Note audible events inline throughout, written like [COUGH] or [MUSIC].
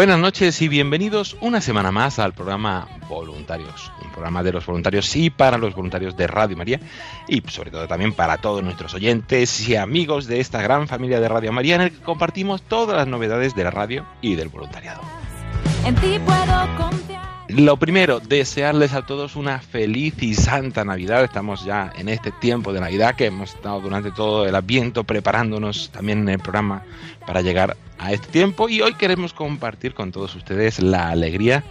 Buenas noches y bienvenidos una semana más al programa Voluntarios, un programa de los voluntarios y para los voluntarios de Radio María y sobre todo también para todos nuestros oyentes y amigos de esta gran familia de Radio María en el que compartimos todas las novedades de la radio y del voluntariado. En ti puedo confiar. Lo primero, desearles a todos una feliz y santa Navidad. Estamos ya en este tiempo de Navidad que hemos estado durante todo el Adviento preparándonos también en el programa para llegar a este tiempo y hoy queremos compartir con todos ustedes la alegría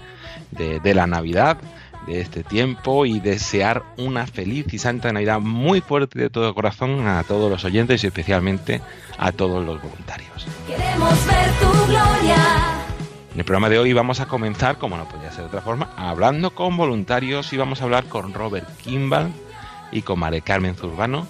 de, de la Navidad, de este tiempo y desear una feliz y santa Navidad muy fuerte de todo corazón a todos los oyentes y especialmente a todos los voluntarios. Queremos ver tu gloria. En el programa de hoy vamos a comenzar, como no podía ser de otra forma, hablando con voluntarios. Y vamos a hablar con Robert Kimball y con Mare Carmen Zurbano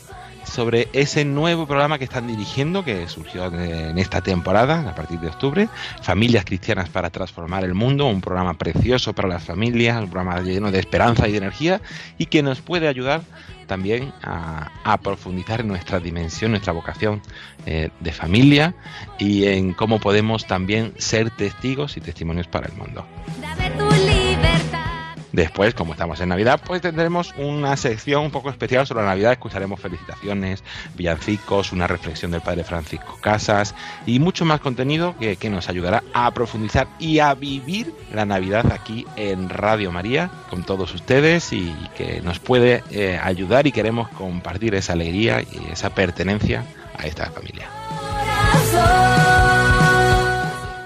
sobre ese nuevo programa que están dirigiendo, que surgió en esta temporada, a partir de octubre, Familias Cristianas para Transformar el Mundo, un programa precioso para las familias, un programa lleno de esperanza y de energía y que nos puede ayudar también a, profundizar en nuestra dimensión, nuestra vocación eh, de familia y en cómo podemos también ser testigos y testimonios para el mundo. Dame tu. Después, como estamos en Navidad, pues tendremos una sección un poco especial sobre la Navidad. Escucharemos felicitaciones, villancicos, una reflexión del Padre Francisco Casas y mucho más contenido que, que nos ayudará a profundizar y a vivir la Navidad aquí en Radio María con todos ustedes y que nos puede eh, ayudar y queremos compartir esa alegría y esa pertenencia a esta familia.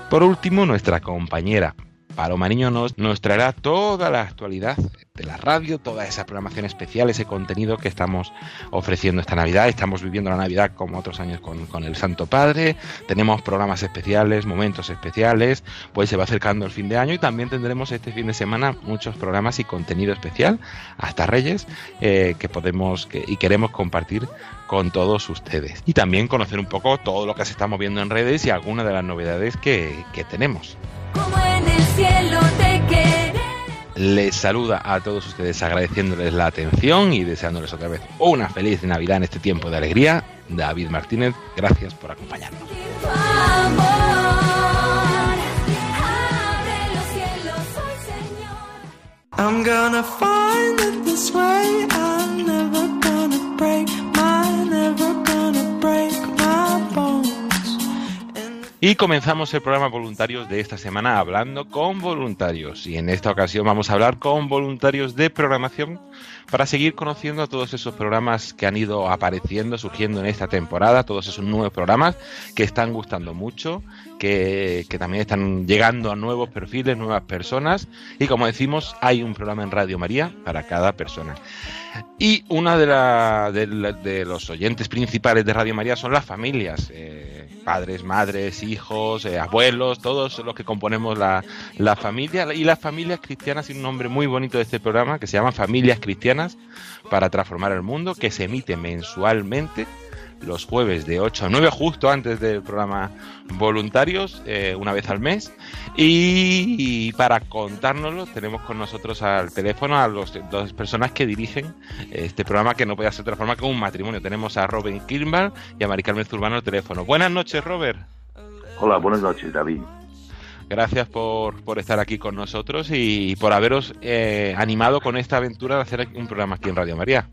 Por último, nuestra compañera Paloma Niño nos, nos traerá toda la actualidad de la radio, toda esa programación especial, ese contenido que estamos ofreciendo esta Navidad. Estamos viviendo la Navidad como otros años con, con el Santo Padre. Tenemos programas especiales, momentos especiales, pues se va acercando el fin de año y también tendremos este fin de semana muchos programas y contenido especial hasta Reyes eh, que podemos y queremos compartir con todos ustedes. Y también conocer un poco todo lo que se está moviendo en redes y algunas de las novedades que, que tenemos. Como en Les saluda a todos ustedes agradeciéndoles la atención y deseándoles otra vez una feliz Navidad en este tiempo de alegría. David Martínez, gracias por acompañarnos. I'm gonna find it this way. I'm gonna Y comenzamos el programa Voluntarios de esta semana hablando con voluntarios. Y en esta ocasión vamos a hablar con voluntarios de programación para seguir conociendo a todos esos programas que han ido apareciendo, surgiendo en esta temporada, todos esos nuevos programas que están gustando mucho, que, que también están llegando a nuevos perfiles, nuevas personas. Y como decimos, hay un programa en Radio María para cada persona. Y una de, la- de de los oyentes principales de Radio María son las familias, eh, padres, madres, hijos, eh, abuelos, todos los que componemos la, la familia. Y las familias cristianas, y un nombre muy bonito de este programa que se llama Familias Cristianas para Transformar el Mundo, que se emite mensualmente los jueves de 8 a 9, justo antes del programa Voluntarios, eh, una vez al mes. Y, y para contárnoslo, tenemos con nosotros al teléfono a las dos personas que dirigen este programa, que no puede ser de otra forma que un matrimonio. Tenemos a Robin Kilmer y a Mari Carmen Zurbano al teléfono. Buenas noches, Robert. Hola, buenas noches, David. gracias por, por estar aquí con nosotros y por haberos eh, animado con esta aventura de hacer un programa aquí en Radio María.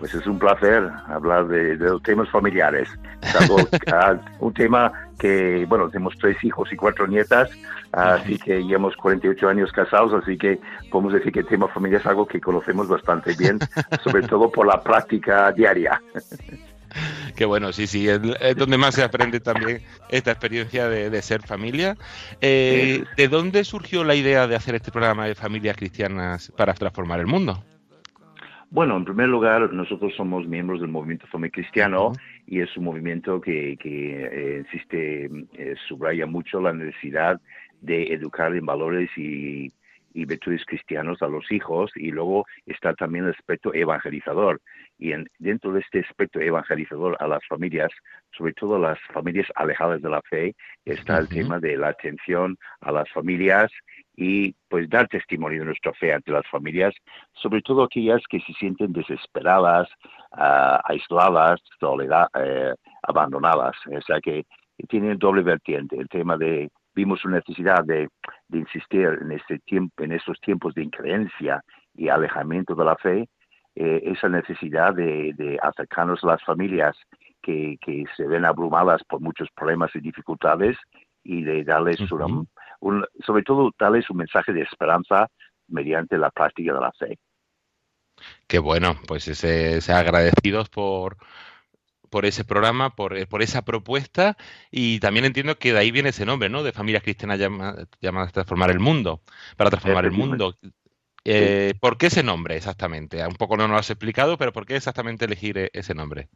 Pues es un placer hablar de, de los temas familiares. Es algo, [LAUGHS] ah, un tema que, bueno, tenemos tres hijos y cuatro nietas, así que llevamos 48 años casados, así que podemos decir que el tema familia es algo que conocemos bastante bien, [LAUGHS] sobre todo por la práctica diaria. [LAUGHS] Qué bueno, sí, sí, es, es donde más se aprende también esta experiencia de, de ser familia. Eh, ¿De dónde surgió la idea de hacer este programa de familias cristianas para transformar el mundo? Bueno, en primer lugar, nosotros somos miembros del movimiento Familia Cristiano y es un movimiento que, que eh, insiste, eh, subraya mucho la necesidad de educar en valores y, y virtudes cristianos a los hijos y luego está también el aspecto evangelizador. Y en, dentro de este aspecto evangelizador a las familias, sobre todo las familias alejadas de la fe, está el tema de la atención a las familias y pues dar testimonio de nuestra fe ante las familias, sobre todo aquellas que se sienten desesperadas, ah, aisladas, soledad, eh, abandonadas. O sea que tienen doble vertiente, el tema de vimos una necesidad de, de insistir en este tiempo, en estos tiempos de increencia y alejamiento de la fe, eh, esa necesidad de, de acercarnos a las familias que, que se ven abrumadas por muchos problemas y dificultades y de darles una- Ujú. Un- sobre todo darles un mensaje de esperanza mediante la práctica de la fe. Qué bueno, pues ese, ese agradecidos por, por ese programa, por, eh, por esa propuesta y también entiendo que de ahí viene ese nombre, ¿no? De familias cristianas llama- llamadas a transformar el mundo, para transformar el mundo. Eh, ¿Por qué ese nombre exactamente? Un poco no nos lo has explicado, pero ¿por qué exactamente elegir eh, ese nombre?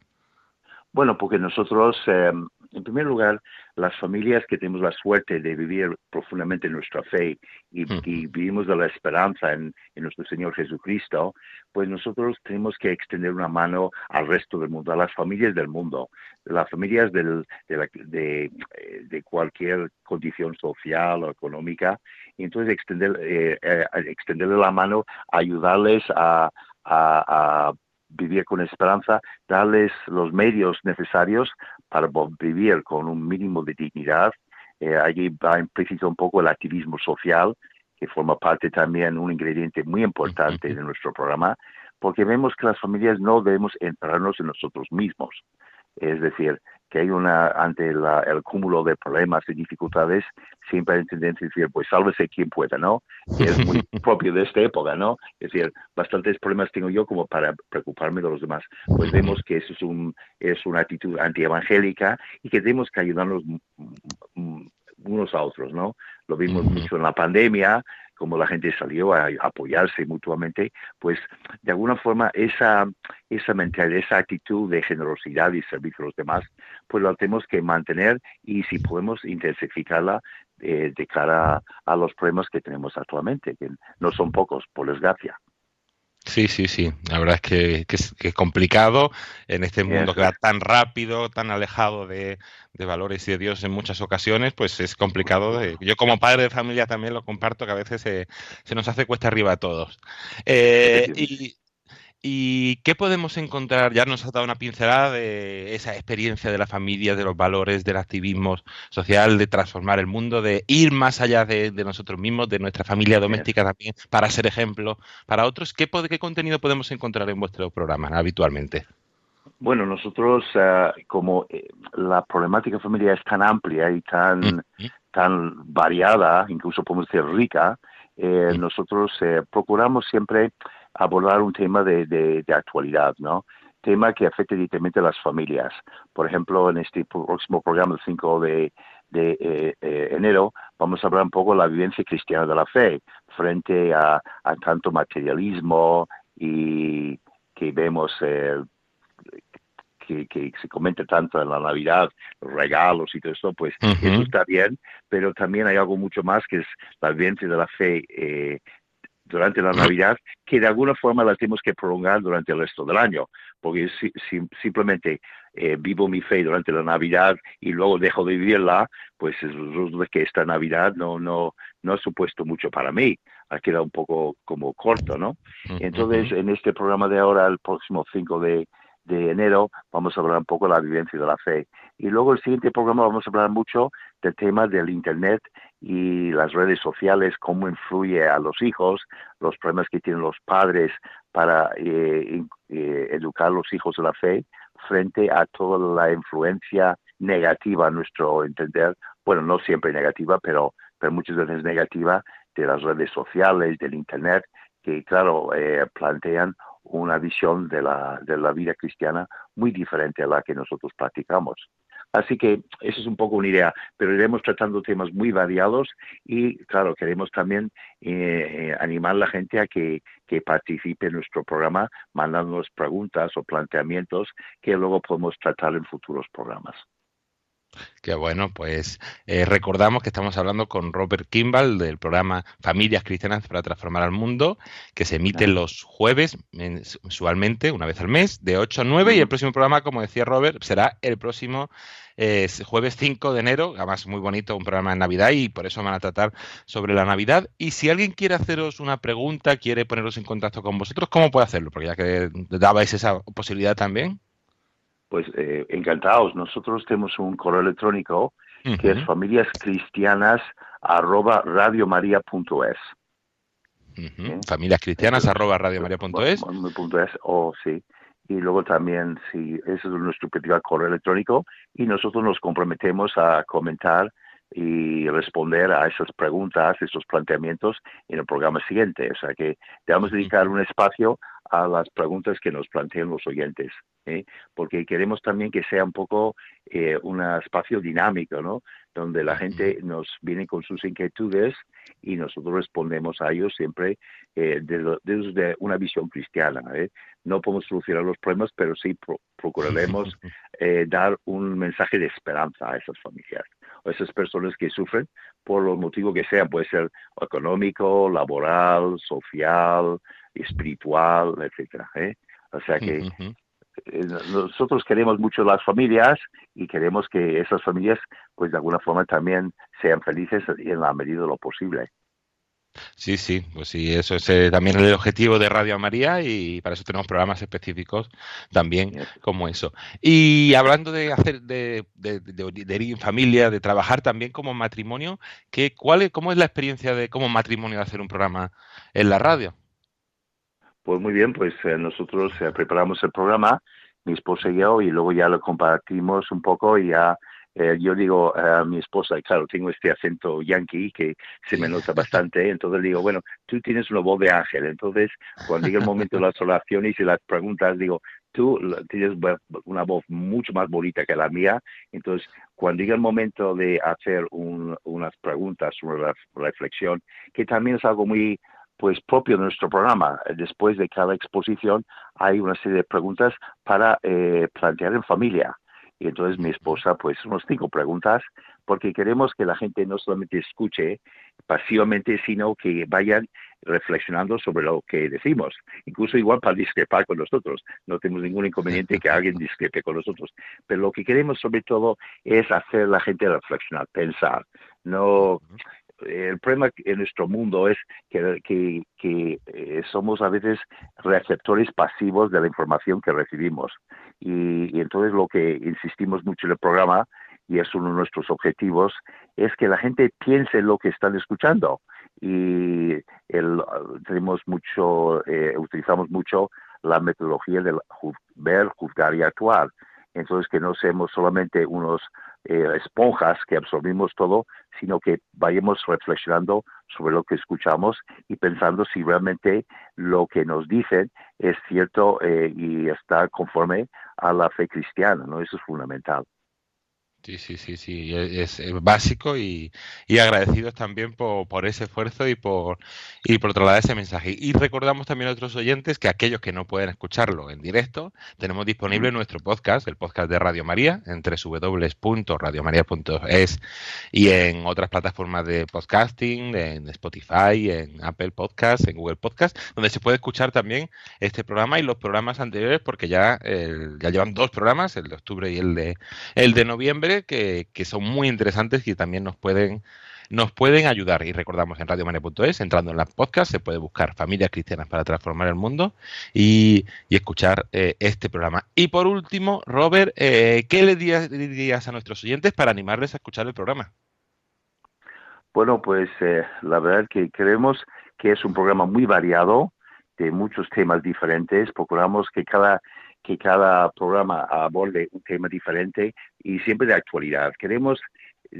Bueno, porque nosotros, eh, en primer lugar, las familias que tenemos la suerte de vivir profundamente nuestra fe y, vivimos de la esperanza en, en nuestro Señor Jesucristo, pues nosotros tenemos que extender una mano al resto del mundo, a las familias del mundo, las familias del- de, la- de, eh, de cualquier condición social o económica, y entonces extender, eh, eh, extenderle la mano, ayudarles a, a- a vivir con esperanza, darles los medios necesarios para vivir con un mínimo de dignidad. Eh, allí va implícito un poco el activismo social, que forma parte también un ingrediente muy importante de nuestro programa, porque vemos que las familias no debemos entrarnos en nosotros mismos. Es decir, que hay una, ante la- el cúmulo de problemas y dificultades, siempre hay tendencia a decir, pues sálvese quien pueda, ¿no? Que es muy [LAUGHS] propio de esta época, ¿no? Es decir, bastantes problemas tengo yo como para preocuparme de los demás. Pues vemos que eso es, un, es una actitud antievangélica y que tenemos que ayudarnos unos a otros, ¿no? Lo vimos mucho en la pandemia, como la gente salió a apoyarse mutuamente, pues de alguna forma esa, esa mentalidad, esa actitud de generosidad y servicio a los demás, pues la tenemos que mantener y si podemos intensificarla eh, de cara a los problemas que tenemos actualmente, que no son pocos, por desgracia. Sí, sí, sí. La verdad es que, que es, que es complicado en este mundo que va tan rápido, tan alejado de, de valores y de Dios en muchas ocasiones, pues es complicado. de- yo como padre de familia también lo comparto, que a veces se, se nos hace cuesta arriba a todos. Eh, y, ¿Y qué podemos encontrar? Ya nos has dado una pincelada de esa experiencia de la familia, de los valores, del activismo social, de transformar el mundo, de ir más allá de, de nosotros mismos, de nuestra familia doméstica también, para ser ejemplo para otros. ¿Qué, contenido podemos encontrar en vuestro programa habitualmente? Bueno, nosotros, eh, como eh, la problemática familiar es tan amplia y tan, tan variada, incluso podemos decir rica, eh, Mm. nosotros eh, procuramos siempre abordar un tema de, de, de actualidad, ¿no? Tema que afecte directamente a las familias. Por ejemplo, en este próximo programa, el 5 de, de eh, eh, enero, vamos a hablar un poco de la vivencia cristiana de la fe frente a, a tanto materialismo y que vemos eh, que, que se comenta tanto en la Navidad, los regalos y todo eso, pues eso está bien, pero también hay algo mucho más que es la vivencia de la fe eh, durante la Navidad, que de alguna forma la tenemos que prolongar durante el resto del año, porque si, si- simplemente eh, vivo mi fe durante la Navidad y luego dejo de vivirla, pues es resulta que esta Navidad no, no, no ha supuesto mucho para mí, ha quedado un poco como corto, ¿no? Entonces, en este programa de ahora, el próximo 5 de, de enero vamos a hablar un poco de la vivencia de la fe. Y luego el siguiente programa vamos a hablar mucho del tema del Internet y las redes sociales, cómo influye a los hijos, los problemas que tienen los padres para eh, eh, educar a los hijos de la fe frente a toda la influencia negativa, a nuestro entender, bueno, no siempre negativa, pero, pero muchas veces negativa, de las redes sociales, del Internet, que, claro, eh, plantean una visión de la, de la vida cristiana muy diferente a la que nosotros practicamos. Así que esa es un poco una idea, pero iremos tratando temas muy variados y, claro, queremos también eh, eh, animar a la gente a que, que participe en nuestro programa mandándonos preguntas o planteamientos que luego podemos tratar en futuros programas. Qué bueno, pues eh, recordamos que estamos hablando con Robert Kimball del programa Familias Cristianas para Transformar al Mundo, que se emite los jueves mensualmente, una vez al mes, de 8 a 9, y el próximo programa, como decía Robert, será el próximo eh, jueves 5 de enero, además muy bonito, un programa de Navidad, y por eso van a tratar sobre la Navidad. Y si alguien quiere haceros una pregunta, quiere poneros en contacto con vosotros, ¿cómo puede hacerlo? Porque ya que dabais esa posibilidad también. Pues eh, encantados. Nosotros tenemos un correo electrónico que es familiascristianas arroba radiomaria.es. Uh Familias cristianas arroba radiomaria.es. o sí. Y luego también, sí, ese es nuestro principal correo electrónico y nosotros nos comprometemos a comentar y responder a esas preguntas, esos planteamientos en el programa siguiente. O sea que debemos dedicar un espacio a las preguntas que nos plantean los oyentes, ¿eh? porque queremos también que sea un poco eh, un espacio dinámico, ¿no? Donde la gente nos viene con sus inquietudes y nosotros respondemos a ellos siempre eh, desde, una visión cristiana. ¿eh? No podemos solucionar los problemas, pero sí procuraremos [LAUGHS] eh, dar un mensaje de esperanza a esas familias o esas personas que sufren por los motivos que sean, puede ser económico, laboral, social, espiritual, etcétera. ¿eh? O sea que nosotros queremos mucho las familias y queremos que esas familias, pues de alguna forma también sean felices en la medida de lo posible. Sí, sí, pues sí, eso es eh, también el objetivo de Radio María y para eso tenemos programas específicos también como eso. Y hablando de hacer, de, de, de, ir en familia, de trabajar también como matrimonio, ¿qué, cuál es, ¿cómo es la experiencia de como matrimonio de hacer un programa en la radio? Pues muy bien, pues eh, nosotros eh, preparamos el programa, mi esposa y yo, y luego ya lo compartimos un poco y ya eh, yo digo a mi esposa, claro, tengo este acento yankee que se me nota bastante, entonces digo, bueno, tú tienes una voz de ángel, entonces cuando llega el momento de las oraciones y las preguntas, digo, tú tienes una voz mucho más bonita que la mía, entonces cuando llega el momento de hacer unas preguntas, una reflexión, que también es algo muy pues propio de nuestro programa. Después de cada exposición hay una serie de preguntas para eh, plantear en familia. Y entonces mi esposa, pues unos cinco preguntas, porque queremos que la gente no solamente escuche pasivamente, sino que vayan reflexionando sobre lo que decimos, incluso igual para discrepar con nosotros. No tenemos ningún inconveniente que alguien discrepe con nosotros, pero lo que queremos sobre todo es hacer a la gente reflexionar, pensar, no el problema en nuestro mundo es que, eh, somos a veces receptores pasivos de la información que recibimos. Y, entonces lo que insistimos mucho en el programa, y es uno de nuestros objetivos, es que la gente piense en lo que están escuchando. Y el, tenemos mucho, eh, utilizamos mucho la metodología de ver, juzgar y actuar. Entonces que no seamos solamente unos eh, esponjas que absorbimos todo, sino que vayamos reflexionando sobre lo que escuchamos y pensando si realmente lo que nos dicen es cierto eh, y está conforme a la fe cristiana, ¿no? Eso es fundamental. Sí, sí, sí, sí, es, básico y, y, agradecidos también por, por, ese esfuerzo y por, y por trasladar ese mensaje. Y recordamos también a otros oyentes que aquellos que no pueden escucharlo en directo, tenemos disponible nuestro podcast, el podcast de Radio María, en www.radiomaria.es y en otras plataformas de podcasting, en Spotify, en Apple Podcast, en Google Podcast, donde se puede escuchar también este programa y los programas anteriores, porque ya, ya llevan dos programas, el de octubre y el de, el de noviembre que, son muy interesantes y también nos pueden nos pueden ayudar. Y recordamos en radiomaria.es, entrando en la podcast, se puede buscar Familias Cristianas para Transformar el Mundo y, y escuchar eh, este programa. Y por último, Robert, eh, ¿qué le dirías a nuestros oyentes para animarles a escuchar el programa? Bueno, pues eh, la verdad que creemos que es un programa muy variado, de muchos temas diferentes. Procuramos que cada que cada programa aborde un tema diferente y siempre de actualidad. Queremos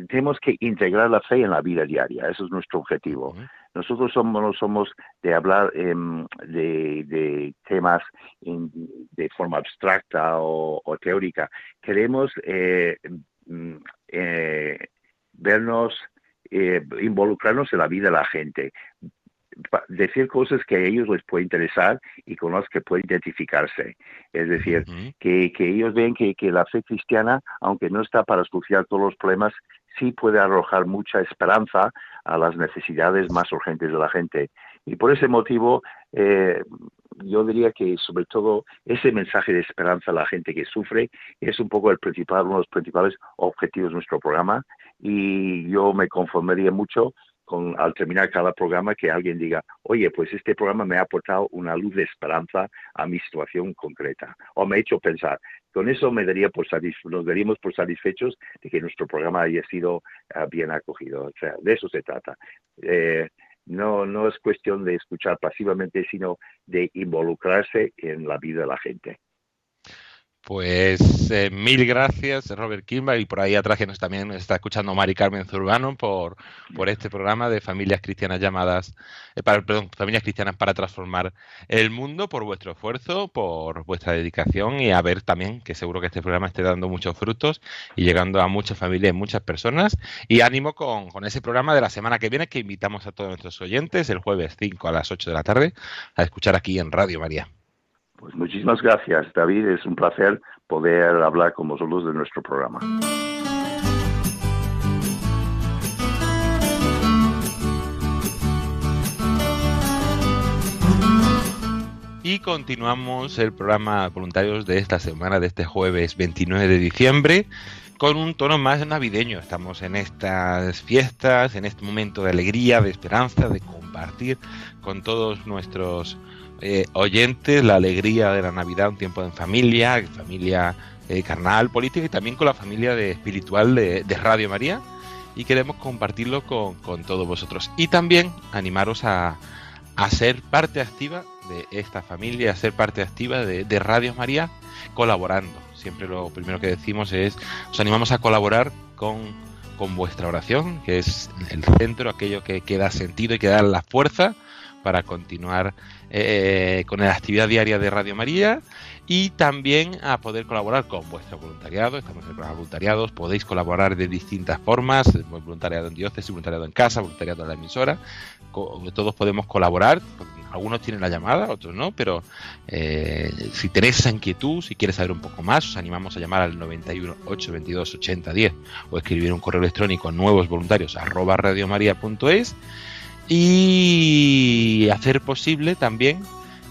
tenemos que integrar la fe en la vida diaria. Eso es nuestro objetivo. Ujú. Nosotros somos, no somos de hablar em, de, de temas en- de forma abstracta o, o teórica. Queremos eh, mm, eh, vernos, eh, involucrarnos en la vida de la gente, decir cosas que a ellos les puede interesar y con las que pueden identificarse. Es decir, que, que ellos ven que, que la fe cristiana, aunque no está para solucionar todos los problemas, sí puede arrojar mucha esperanza a las necesidades más urgentes de la gente. Y por ese motivo, eh, yo diría que sobre todo ese mensaje de esperanza a la gente que sufre es un poco el principal, uno de los principales objetivos de nuestro programa. Y yo me conformaría mucho con, al terminar cada programa que alguien diga, oye, pues este programa me ha aportado una luz de esperanza a mi situación concreta o me ha hecho pensar. Con eso me daría por nos daríamos por satisfechos de que nuestro programa haya sido ah, bien acogido. O sea, de eso se trata. Eh, no, no es cuestión de escuchar pasivamente, sino de involucrarse en la vida de la gente. Pues eh, mil gracias, Robert Kimba, y por ahí atrás que nos también está escuchando Mari Carmen Zurbano por, por este programa de familias cristianas llamadas, eh, para, perdón, familias cristianas para transformar el mundo, por vuestro esfuerzo, por vuestra dedicación y a ver también que seguro que este programa esté dando muchos frutos y llegando a muchas familias y muchas personas. Y ánimo con, con ese programa de la semana que viene que invitamos a todos nuestros oyentes el jueves 5 a las 8 de la tarde a escuchar aquí en Radio María. Pues muchísimas gracias, David. Es un placer poder hablar con vosotros de nuestro programa. Y continuamos el programa voluntarios de esta semana, de este jueves 29 de diciembre, con un tono más navideño. Estamos en estas fiestas, en este momento de alegría, de esperanza, de compartir con todos nuestros eh, oyentes la alegría de la Navidad, un tiempo en familia, familia eh, carnal, política y también con la familia de, espiritual de, Radio María. Y queremos compartirlo con, con todos vosotros. Y también animaros a, a ser parte activa de esta familia, a ser parte activa de, Radio María, colaborando. Siempre lo primero que decimos es, os animamos a colaborar con, con vuestra oración, que es el centro, aquello que, que da sentido y que da la fuerza para continuar eh, con la actividad diaria de Radio María y también a poder colaborar con vuestro voluntariado. Estamos en el programa de voluntariados, podéis colaborar de distintas formas, voluntariado en diócesis, voluntariado en casa, voluntariado en la emisora. Todos podemos colaborar, algunos tienen la llamada, otros no, pero eh, si tenéis esa inquietud, si quieres saber un poco más, os animamos a llamar al 91 822 8010 o escribir un correo electrónico nuevos voluntarios arroba y hacer posible también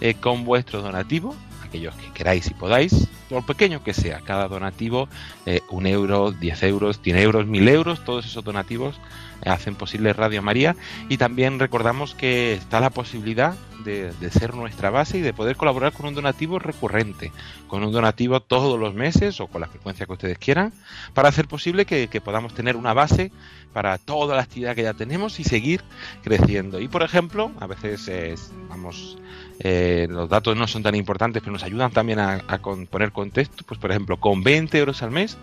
eh, con vuestro donativo, aquellos que queráis y podáis, por pequeño que sea, cada donativo, eh, un euro, 10 euros, 100 euros, 1000 euros, todos esos donativos eh, hacen posible Radio María y también recordamos que está la posibilidad de, ser nuestra base y de poder colaborar con un donativo recurrente, con un donativo todos los meses o con la frecuencia que ustedes quieran, para hacer posible que, podamos tener una base para toda la actividad que ya tenemos y seguir creciendo. Y por ejemplo, a veces vamos, eh, los datos no son tan importantes, pero nos ayudan también a, con- poner contexto. Pues por ejemplo, con 20 euros al mes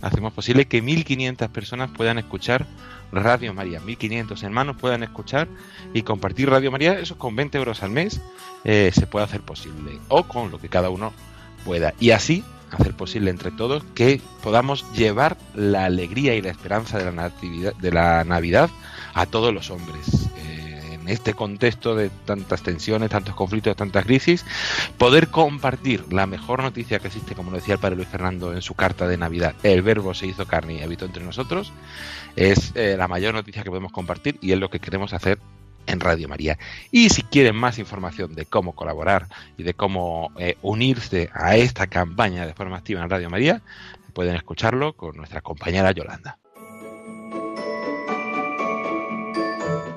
hacemos posible que 1.500 personas puedan escuchar Radio María, 1.500 hermanos puedan escuchar y compartir Radio María. Eso con 20 euros al mes eh, se puede hacer posible o con lo que cada uno pueda. Y así hacer posible entre todos que podamos llevar la alegría y la esperanza de la natividad, de la Navidad a todos los hombres. Este contexto de tantas tensiones, tantos conflictos, tantas crisis, poder compartir la mejor noticia que existe, como lo decía el padre Luis Fernando en su carta de Navidad, el verbo se hizo carne y habitó entre nosotros, es eh, la mayor noticia que podemos compartir y es lo que queremos hacer en Radio María. Y si quieren más información de cómo colaborar y de cómo eh, unirse a esta campaña de forma activa en Radio María, pueden escucharlo con nuestra compañera Yolanda.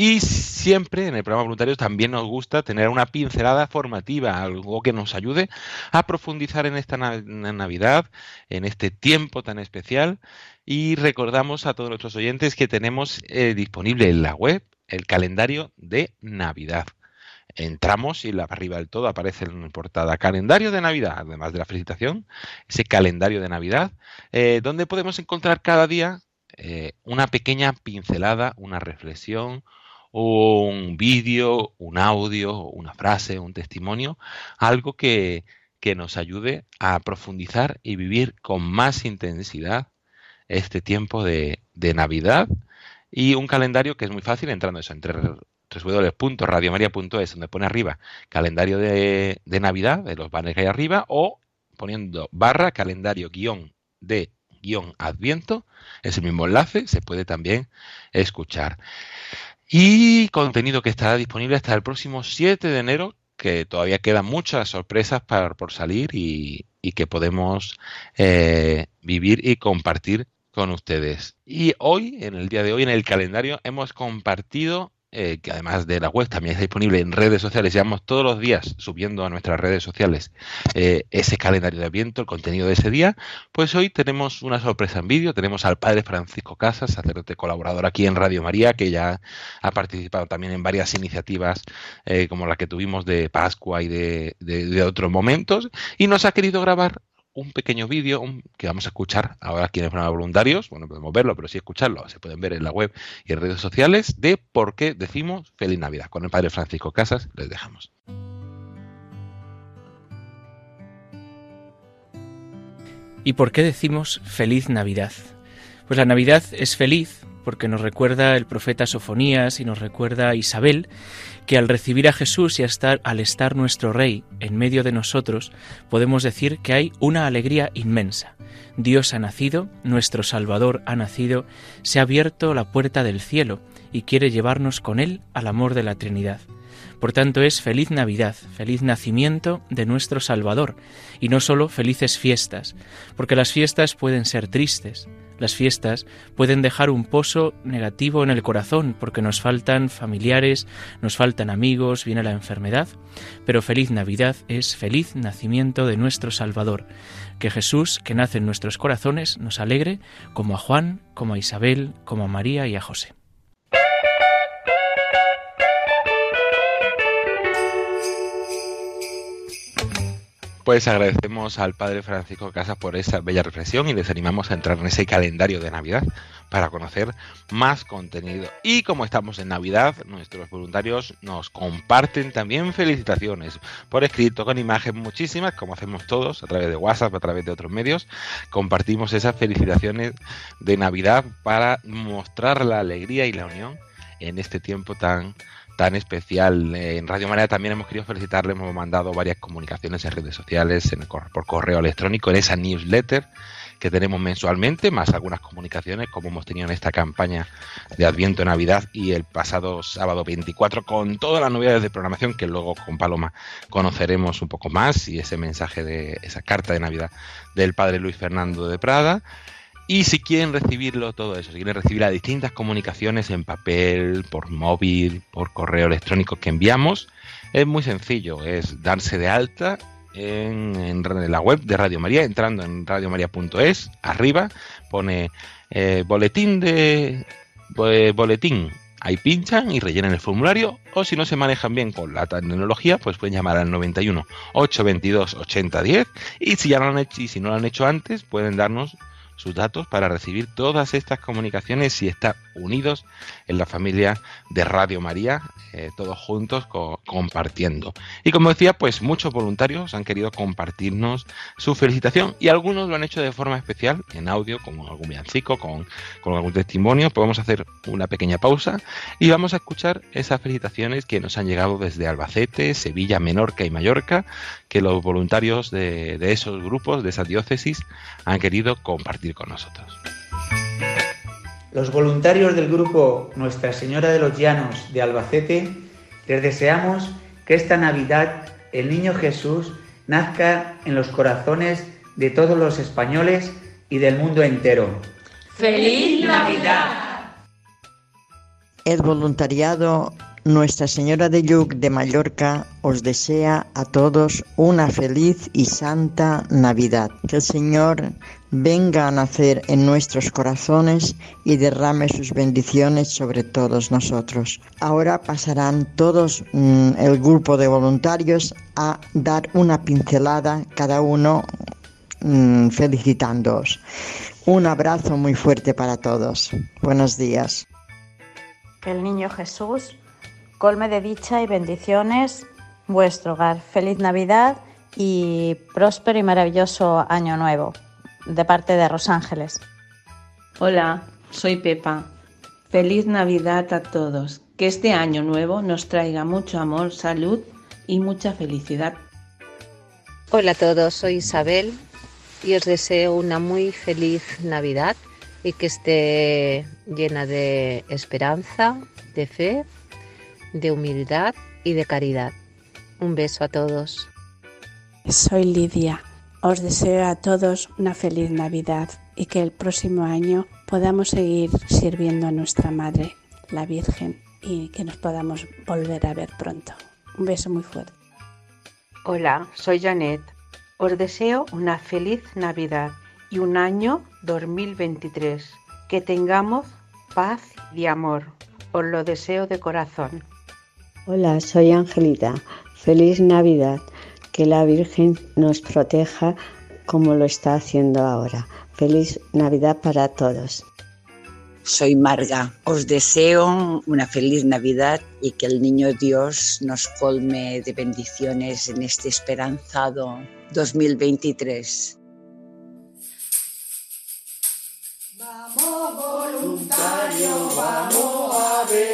Y siempre en el programa Voluntarios también nos gusta tener una pincelada formativa, algo que nos ayude a profundizar en esta nav- Navidad, en este tiempo tan especial. Y recordamos a todos nuestros oyentes que tenemos eh, disponible en la web el calendario de Navidad. Entramos y arriba del todo aparece en portada calendario de Navidad, además de la felicitación, ese calendario de Navidad, eh, donde podemos encontrar cada día eh, una pequeña pincelada, una reflexión, un vídeo, un audio, una frase, un testimonio, algo que, que nos ayude a profundizar y vivir con más intensidad este tiempo de, de Navidad y un calendario que es muy fácil entrando eso entre www.radiomaria.es donde pone arriba calendario de, de Navidad de los banners que hay arriba o poniendo barra calendario guion de guion adviento es el mismo enlace se puede también escuchar y contenido que estará disponible hasta el próximo 7 de enero, que todavía quedan muchas sorpresas para, por salir y, y que podemos eh, vivir y compartir con ustedes. Y hoy, en el día de hoy, en el calendario, hemos compartido, eh, que además de la web también está disponible en redes sociales, llevamos todos los días subiendo a nuestras redes sociales eh, ese calendario de Adviento, el contenido de ese día, pues hoy tenemos una sorpresa en vídeo, tenemos al Padre Francisco Casas, sacerdote colaborador aquí en Radio María, que ya ha participado también en varias iniciativas eh, como la que tuvimos de Pascua y de, de, de otros momentos, y nos ha querido grabar un pequeño vídeo que vamos a escuchar ahora quienes van a voluntarios, bueno, podemos verlo, pero sí escucharlo, se pueden ver en la web y en redes sociales, de por qué decimos Feliz Navidad. Con el Padre Francisco Casas les dejamos. ¿Y por qué decimos feliz Navidad? Pues la Navidad es feliz porque nos recuerda el profeta Sofonías y nos recuerda Isabel que al recibir a Jesús y estar, al estar nuestro Rey en medio de nosotros, podemos decir que hay una alegría inmensa. Dios ha nacido, nuestro Salvador ha nacido, se ha abierto la puerta del cielo y quiere llevarnos con Él al amor de la Trinidad. Por tanto es feliz Navidad, feliz nacimiento de nuestro Salvador, y no solo felices fiestas, porque las fiestas pueden ser tristes, las fiestas pueden dejar un pozo negativo en el corazón porque nos faltan familiares, nos faltan amigos, viene la enfermedad, pero feliz Navidad es feliz nacimiento de nuestro Salvador. Que Jesús, que nace en nuestros corazones, nos alegre como a Juan, como a Isabel, como a María y a José. Pues agradecemos al Padre Francisco Casas por esa bella reflexión y les animamos a entrar en ese calendario de Navidad para conocer más contenido. Y como estamos en Navidad, nuestros voluntarios nos comparten también felicitaciones por escrito, con imagen, muchísimas, como hacemos todos, a través de WhatsApp, a través de otros medios. Compartimos esas felicitaciones de Navidad para mostrar la alegría y la unión en este tiempo tan tan especial. Eh, En Radio María también hemos querido felicitarle, hemos mandado varias comunicaciones en redes sociales, en el por correo electrónico, en esa newsletter que tenemos mensualmente, más algunas comunicaciones como hemos tenido en esta campaña de Adviento Navidad y el pasado sábado 24 con todas las novedades de programación que luego con Paloma conoceremos un poco más y ese mensaje de esa carta de Navidad del padre Luis Fernando de Prada. Y si quieren recibirlo todo eso, si quieren recibir las distintas comunicaciones en papel, por móvil, por correo electrónico que enviamos, es muy sencillo, es darse de alta en, la web de Radio María, entrando en radiomaria.es, arriba pone eh, boletín de eh, boletín. Ahí pinchan y rellenan el formulario o si no se manejan bien con la tecnología, pues pueden llamar al 91 822 8010 y si ya lo han hecho y si no lo han hecho antes, pueden darnos sus datos para recibir todas estas comunicaciones y estar unidos en la familia de Radio María, eh, todos juntos compartiendo. Y como decía, pues muchos voluntarios han querido compartirnos su felicitación y algunos lo han hecho de forma especial, en audio, como algún villancico, con, con algún testimonio. Podemos hacer una pequeña pausa y vamos a escuchar esas felicitaciones que nos han llegado desde Albacete, Sevilla, Menorca y Mallorca, que los voluntarios de, de esos grupos, de esas diócesis, han querido compartir con nosotros. Los voluntarios del grupo Nuestra Señora de los Llanos de Albacete les deseamos que esta Navidad el Niño Jesús nazca en los corazones de todos los españoles y del mundo entero. ¡Feliz Navidad! El voluntariado Nuestra Señora de Lluc de Mallorca os desea a todos una feliz y santa Navidad. Que el Señor venga a nacer en nuestros corazones y derrame sus bendiciones sobre todos nosotros. Ahora pasarán todos mm, el grupo de voluntarios a dar una pincelada cada uno mm, felicitándoos. Un abrazo muy fuerte para todos. Buenos días. El niño Jesús colme de dicha y bendiciones vuestro hogar. Feliz Navidad y próspero y maravilloso año nuevo de parte de Rosángeles. Hola, soy Pepa. Feliz Navidad a todos. Que este año nuevo nos traiga mucho amor, salud y mucha felicidad. Hola a todos, soy Isabel y os deseo una muy feliz Navidad y que esté llena de esperanza, de fe, de humildad y de caridad. Un beso a todos. Soy Lidia. Os deseo a todos una feliz Navidad y que el próximo año podamos seguir sirviendo a nuestra Madre, la Virgen, y que nos podamos volver a ver pronto. Un beso muy fuerte. Hola, soy Janet. Os deseo una feliz Navidad y un año 2023. Que tengamos paz y amor. Os lo deseo de corazón. Hola, soy Angelita. Feliz Navidad. Que la Virgen nos proteja como lo está haciendo ahora. Feliz Navidad para todos. Soy Marga. Os deseo una feliz Navidad y que el Niño Dios nos colme de bendiciones en este esperanzado 2023. Vamos voluntario, vamos a Belén.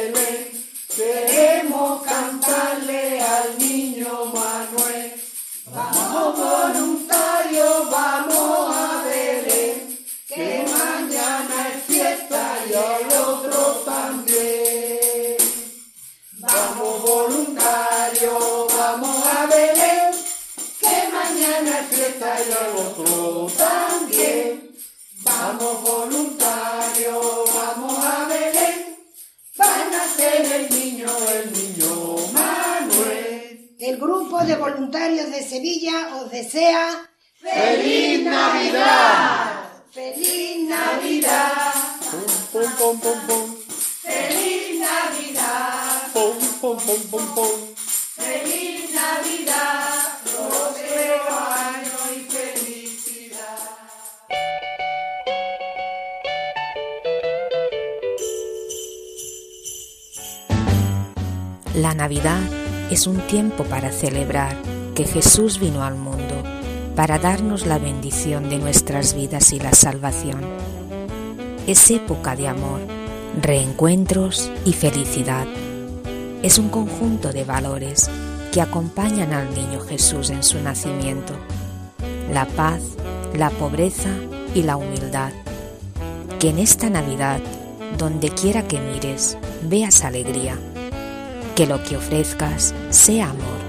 Es un tiempo para celebrar que Jesús vino al mundo para darnos la bendición de nuestras vidas y la salvación. Es época de amor, reencuentros y felicidad. Es un conjunto de valores que acompañan al niño Jesús en su nacimiento. La paz, la pobreza y la humildad. Que en esta Navidad, donde quiera que mires, veas alegría que lo que ofrezcas sea amor,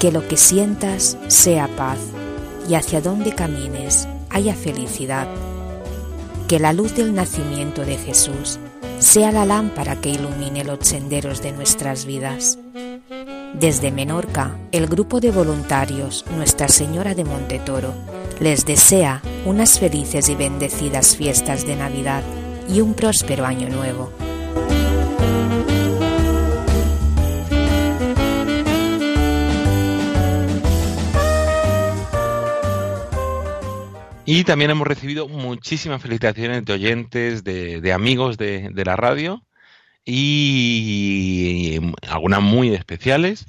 que lo que sientas sea paz y hacia donde camines haya felicidad. que la luz del nacimiento de Jesús sea la lámpara que ilumine los senderos de nuestras vidas. Desde Menorca, el grupo de voluntarios Nuestra Señora de Montetoro les desea unas felices y bendecidas fiestas de Navidad y un próspero año nuevo. Y también hemos recibido muchísimas felicitaciones de oyentes, de, amigos de, la radio y algunas muy especiales.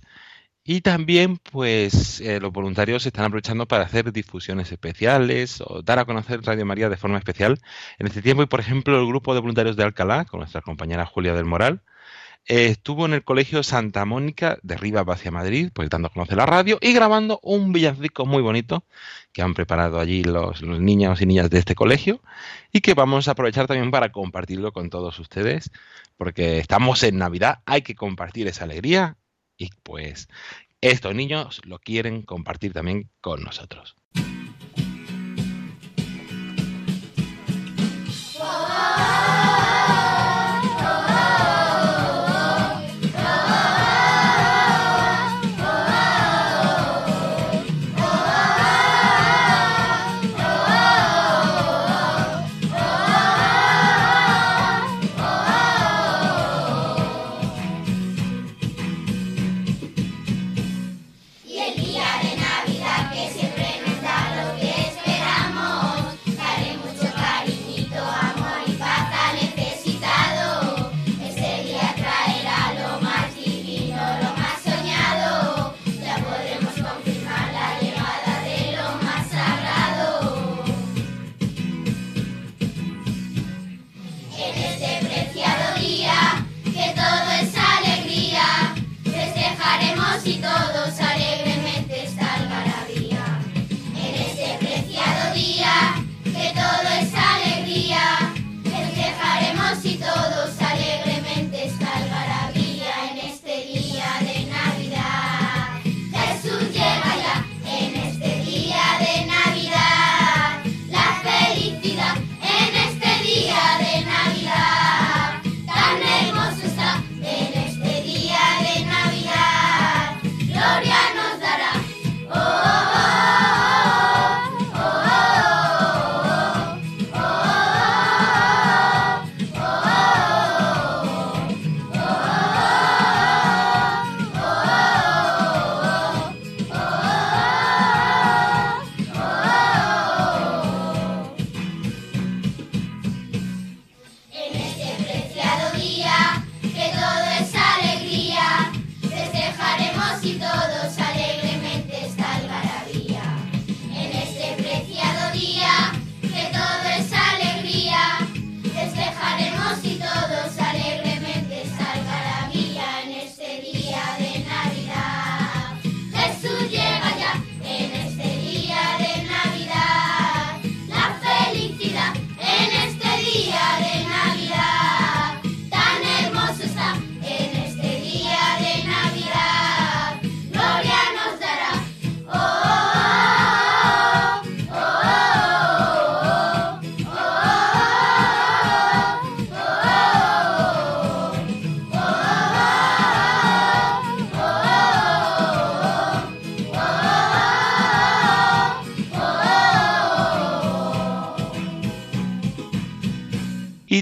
Y también, pues, eh, los voluntarios se están aprovechando para hacer difusiones especiales o dar a conocer Radio María de forma especial. En este tiempo, y por ejemplo, el grupo de voluntarios de Alcalá, con nuestra compañera Julia del Moral, estuvo en el colegio Santa Mónica de Rivas hacia Madrid, pues dando a conocer la radio y grabando un villancico muy bonito que han preparado allí los, los, niños y niñas de este colegio y que vamos a aprovechar también para compartirlo con todos ustedes, porque estamos en Navidad, hay que compartir esa alegría y pues estos niños lo quieren compartir también con nosotros.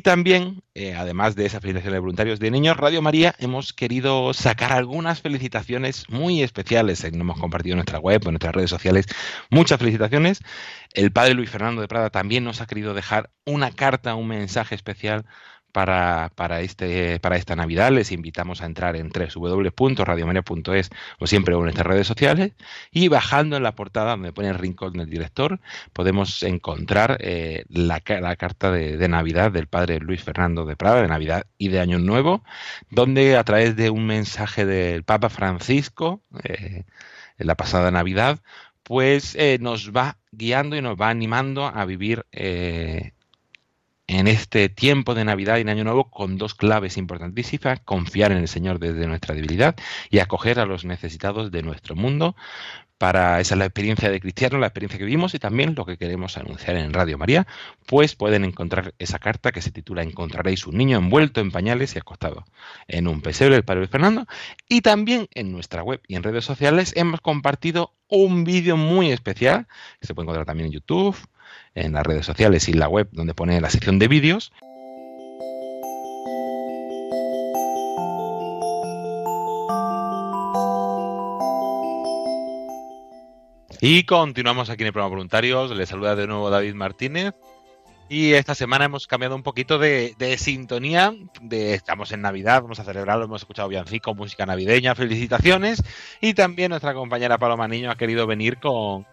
También, eh, además de esa felicitación de voluntarios de niños, Radio María hemos querido sacar algunas felicitaciones muy especiales. Eh, hemos compartido en nuestra web, en nuestras redes sociales, muchas felicitaciones. El padre Luis Fernando de Prada también nos ha querido dejar una carta, un mensaje especial para, para, este, para esta Navidad. Les invitamos a entrar en www.radiomaria.es o siempre en nuestras redes sociales y bajando en la portada donde pone el rincón del director podemos encontrar eh, la, la, carta de, Navidad del padre Luis Fernando de Prada, de Navidad y de Año Nuevo, donde a través de un mensaje del Papa Francisco eh, en la pasada Navidad, pues eh, nos va guiando y nos va animando a vivir en este tiempo de Navidad y en Año Nuevo con dos claves importantísimas, confiar en el Señor desde nuestra debilidad y acoger a los necesitados de nuestro mundo. Para esa es la experiencia de cristiano, la experiencia que vivimos y también lo que queremos anunciar en Radio María, pues pueden encontrar esa carta que se titula Encontraréis un niño envuelto en pañales y acostado en un pesebre del Padre Fernando. Y también en nuestra web y en redes sociales hemos compartido un vídeo muy especial que se puede encontrar también en YouTube, en las redes sociales y en la web donde pone la sección de vídeos Y continuamos aquí en el programa Voluntarios. Les saluda de nuevo David Martínez. Y esta semana hemos cambiado un poquito de, sintonía. Estamos en Navidad, vamos a celebrarlo. Hemos escuchado Biancico, música navideña, felicitaciones. Y también nuestra compañera Paloma Niño ha querido venir con,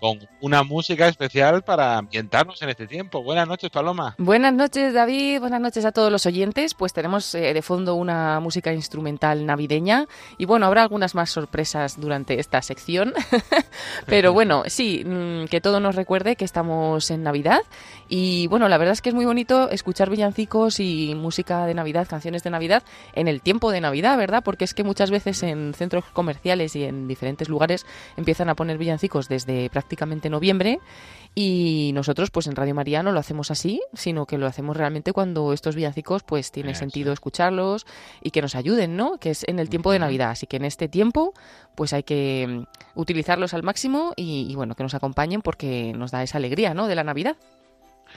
con una música especial para ambientarnos en este tiempo. Buenas noches, Paloma. Buenas noches, David. Buenas noches a todos los oyentes. Pues tenemos eh, de fondo una música instrumental navideña y bueno, habrá algunas más sorpresas durante esta sección. [LAUGHS] Pero bueno, sí, mm, que todo nos recuerde que estamos en Navidad y bueno, la verdad es que es muy bonito escuchar villancicos y música de Navidad, canciones de Navidad en el tiempo de Navidad, ¿verdad? Porque es que muchas veces en centros comerciales y en diferentes lugares empiezan a poner villancicos desde prácticamente noviembre y nosotros pues en Radio María no lo hacemos así, sino que lo hacemos realmente cuando estos villancicos pues tiene sentido escucharlos y que nos ayuden, ¿no? Que es en el tiempo de Navidad, así que en este tiempo pues hay que mm, utilizarlos al máximo y, y bueno, que nos acompañen porque nos da esa alegría, ¿no? De la Navidad.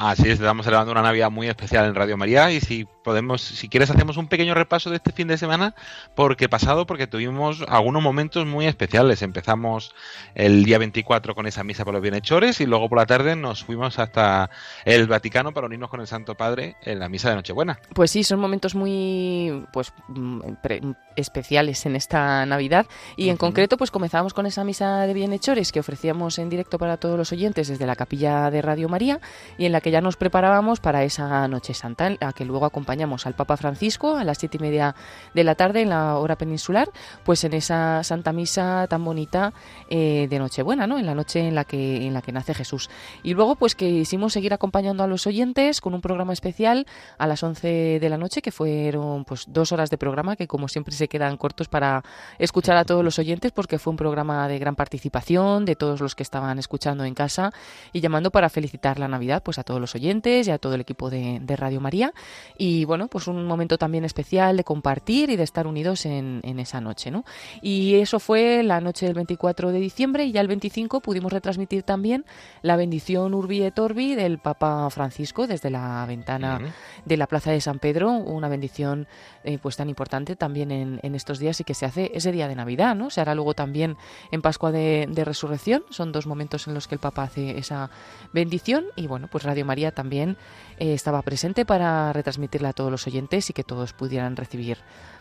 Así es, estamos celebrando una Navidad muy especial en Radio María y si podemos, si quieres hacemos un pequeño repaso de este fin de semana porque pasado, porque tuvimos algunos momentos muy especiales. Empezamos el día 24 con esa misa para los bienhechores y luego por la tarde nos fuimos hasta el Vaticano para unirnos con el Santo Padre en la misa de Nochebuena. Pues sí, son momentos muy pues mm, especiales en esta Navidad y en concreto pues comenzamos con esa misa de bienhechores que ofrecíamos en directo para todos los oyentes desde la capilla de Radio María y en la que ya nos preparábamos para esa Noche Santa, a que luego acompañamos al Papa Francisco a las siete y media de la tarde en la hora peninsular, pues en esa Santa Misa tan bonita eh, de Nochebuena, ¿no? En la noche en la que en la que nace Jesús. Y luego, pues que hicimos seguir acompañando a los oyentes con un programa especial a las 11 de la noche, que fueron pues dos horas de programa, que como siempre se quedan cortos para escuchar a todos los oyentes, porque fue un programa de gran participación de todos los que estaban escuchando en casa y llamando para felicitar la Navidad pues a todos los oyentes y a todo el equipo de, Radio María. Y bueno, pues un momento también especial de compartir y de estar unidos en, esa noche, ¿no? Y eso fue la noche del 24 de diciembre y ya el 25 pudimos retransmitir también la bendición Urbi et Orbi del Papa Francisco desde la ventana de la Plaza de San Pedro, una bendición eh, pues tan importante también en, estos días y que se hace ese día de Navidad, ¿no? Se hará luego también en Pascua de, de Resurrección, son dos momentos en los que el Papa hace esa bendición y bueno, pues pues Radio María también eh, estaba presente para retransmitirla a todos los oyentes y que todos pudieran recibir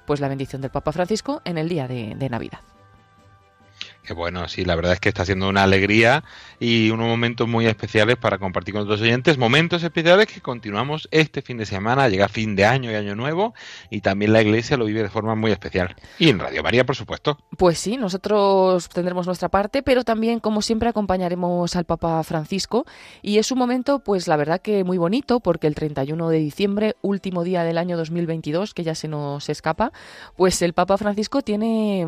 pues la bendición del Papa Francisco en el día de Navidad. Bueno, sí, la verdad es que está siendo una alegría y unos momentos muy especiales para compartir con los oyentes. Momentos especiales que continuamos este fin de semana, llega fin de año y año nuevo y también la iglesia lo vive de forma muy especial. Y en Radio María, por supuesto. Pues sí, nosotros tendremos nuestra parte, pero también, como siempre, acompañaremos al Papa Francisco y es un momento, pues la verdad que muy bonito, porque el 31 de diciembre, último día del año 2022, que ya se nos escapa, pues el Papa Francisco tiene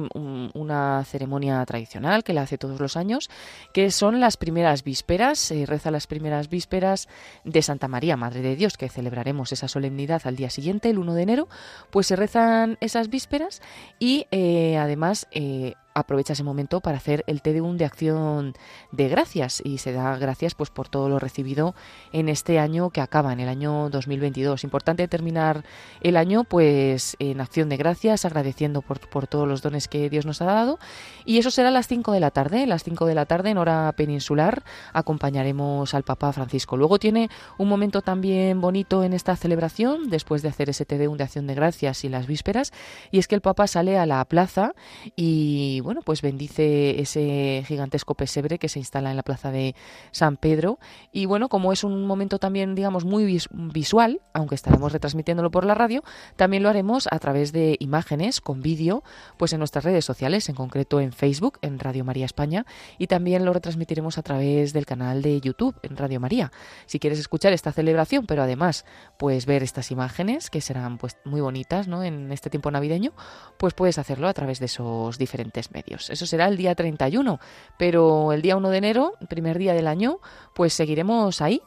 una ceremonia tradicional que la hace todos los años, que son las primeras vísperas, se reza las primeras vísperas de Santa María, Madre de Dios, que celebraremos esa solemnidad al día siguiente, el 1 de enero, pues se rezan esas vísperas y eh, además eh, aprovecha ese momento para hacer el Te Deum de acción de gracias y se da gracias pues por todo lo recibido en este año que acaba, en el año 2022. Importante terminar el año pues en acción de gracias, agradeciendo por, por todos los dones que Dios nos ha dado y eso será a las 5 de la tarde, las 5 de la tarde en hora peninsular acompañaremos al Papa Francisco. Luego tiene un momento también bonito en esta celebración después de hacer ese Te Deum de acción de gracias y las vísperas y es que el Papa sale a la plaza y bueno, pues bendice ese gigantesco pesebre que se instala en la plaza de San Pedro. Y bueno, como es un momento también, digamos, muy visual, aunque estaremos retransmitiéndolo por la radio, también lo haremos a través de imágenes con vídeo, pues en nuestras redes sociales, en concreto en Facebook, en Radio María España, y también lo retransmitiremos a través del canal de YouTube, en Radio María. Si quieres escuchar esta celebración, pero además, pues ver estas imágenes, que serán pues muy bonitas, ¿no? En este tiempo navideño, pues puedes hacerlo a través de esos diferentes medios. Eso será el día 31, pero el día 1 de enero, primer día del año, pues seguiremos ahí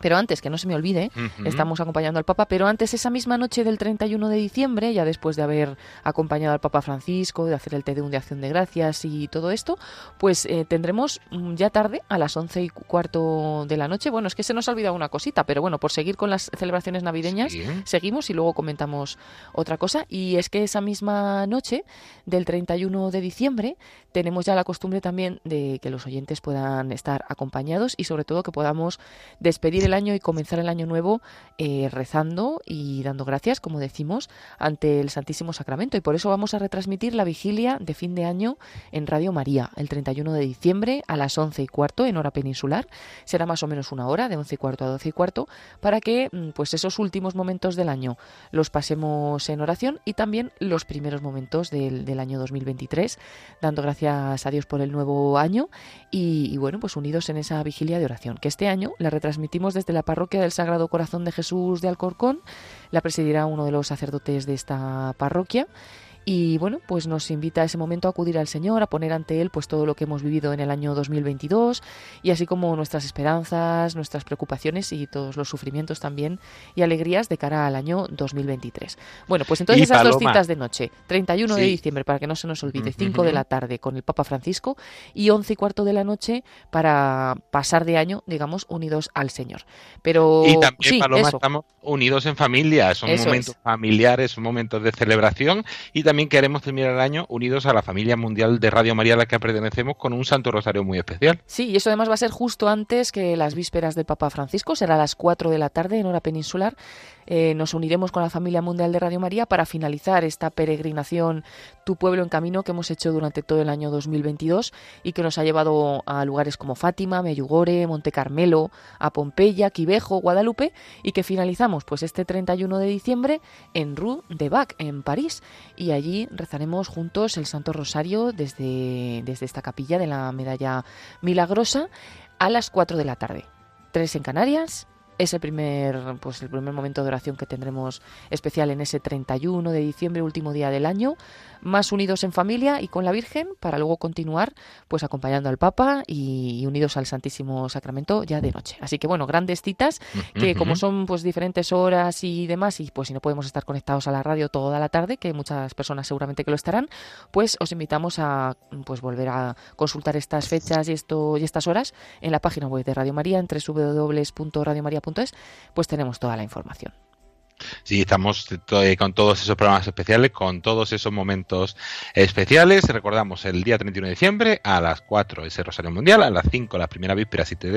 pero antes, que no se me olvide, estamos acompañando al Papa, pero antes, esa misma noche del 31 de diciembre, ya después de haber acompañado al Papa Francisco, de hacer el Tedeum de Acción de Gracias y todo esto, pues eh, tendremos mm, ya tarde, a las once y cuarto de la noche, bueno, es que se nos ha olvidado una cosita, pero bueno, por seguir con las celebraciones navideñas, seguimos y luego comentamos otra cosa, y es que esa misma noche del 31 de diciembre tenemos ya la costumbre también de que los oyentes puedan estar acompañados y sobre todo que podamos despedir el año y comenzar el año nuevo eh, rezando y dando gracias, como decimos, ante el Santísimo Sacramento. Y por eso vamos a retransmitir la vigilia de fin de año en Radio María, el 31 de diciembre a las 11 y cuarto en hora peninsular. Será más o menos una hora, de 11 y cuarto a 12 y cuarto, para que mm, pues esos últimos momentos del año los pasemos en oración y también los primeros momentos del, del año 2023, dando gracias a Dios por el nuevo año y, y bueno, pues unidos en esa vigilia de oración, que este año la retransmitimos desde la parroquia del Sagrado Corazón de Jesús de Alcorcón. La presidirá uno de los sacerdotes de esta parroquia y bueno, pues nos invita a ese momento a acudir al Señor, a poner ante Él pues todo lo que hemos vivido en el año 2022 y así como nuestras esperanzas, nuestras preocupaciones y todos los sufrimientos también y alegrías de cara al año 2023. Bueno, pues entonces esas dos citas de noche, 31 de diciembre para que no se nos olvide, 5 de la tarde con el Papa Francisco y 11 y cuarto de la noche para pasar de año, digamos, unidos al Señor. Pero y también Paloma, estamos unidos en familia, son momentos familiares, son momentos de celebración y también queremos terminar el año unidos a la familia mundial de Radio María a la que pertenecemos con un Santo Rosario muy especial. Sí, y eso además va a ser justo antes que las vísperas del Papa Francisco, será a las 4 de la tarde en hora peninsular. Eh, nos uniremos con la familia mundial de Radio María para finalizar esta peregrinación Tu pueblo en camino que hemos hecho durante todo el año 2022 y que nos ha llevado a lugares como Fátima, Meyugore, Monte Carmelo, a Pompeya, Quivejo, Guadalupe y que finalizamos pues este 31 de diciembre en Rue de Bac, en París. Y allí rezaremos juntos el Santo Rosario desde, desde esta capilla de la Medalla Milagrosa a las 4 de la tarde. Tres en Canarias, ese primer, pues el primer momento de oración que tendremos especial en ese 31 de diciembre, último día del año, más unidos en familia y con la Virgen para luego continuar pues acompañando al Papa y, unidos al Santísimo Sacramento ya de noche. Así que bueno, grandes citas que como son pues diferentes horas y demás y pues si no podemos estar conectados a la radio toda la tarde, que muchas personas seguramente que lo estarán, pues os invitamos a pues volver a consultar estas fechas y esto y estas horas en la página web de Radio María en pues tenemos toda la información. Sí, estamos eh, con todos esos programas especiales, con todos esos momentos especiales. Recordamos el día 31 de diciembre a las 4 ese Rosario Mundial, a las 5 la primera víspera y Te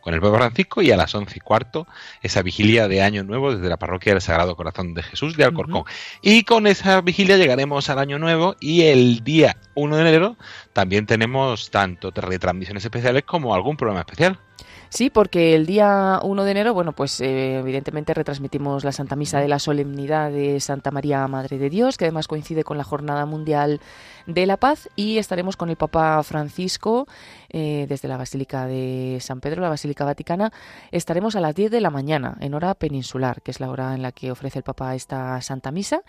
con el Papa Francisco y a las 11 y cuarto esa vigilia de Año Nuevo desde la parroquia del Sagrado Corazón de Jesús de Alcorcón. Y con esa vigilia llegaremos al Año Nuevo y el día 1 de enero también tenemos tanto retransmisiones especiales como algún programa especial. Sí, porque el día 1 de enero, bueno, pues eh, evidentemente retransmitimos la Santa Misa de la Solemnidad de Santa María, Madre de Dios, que además coincide con la Jornada Mundial de la Paz, y estaremos con el Papa Francisco eh, desde la Basílica de San Pedro, la Basílica Vaticana. Estaremos a las 10 de la mañana, en hora peninsular, que es la hora en la que ofrece el Papa esta Santa Misa.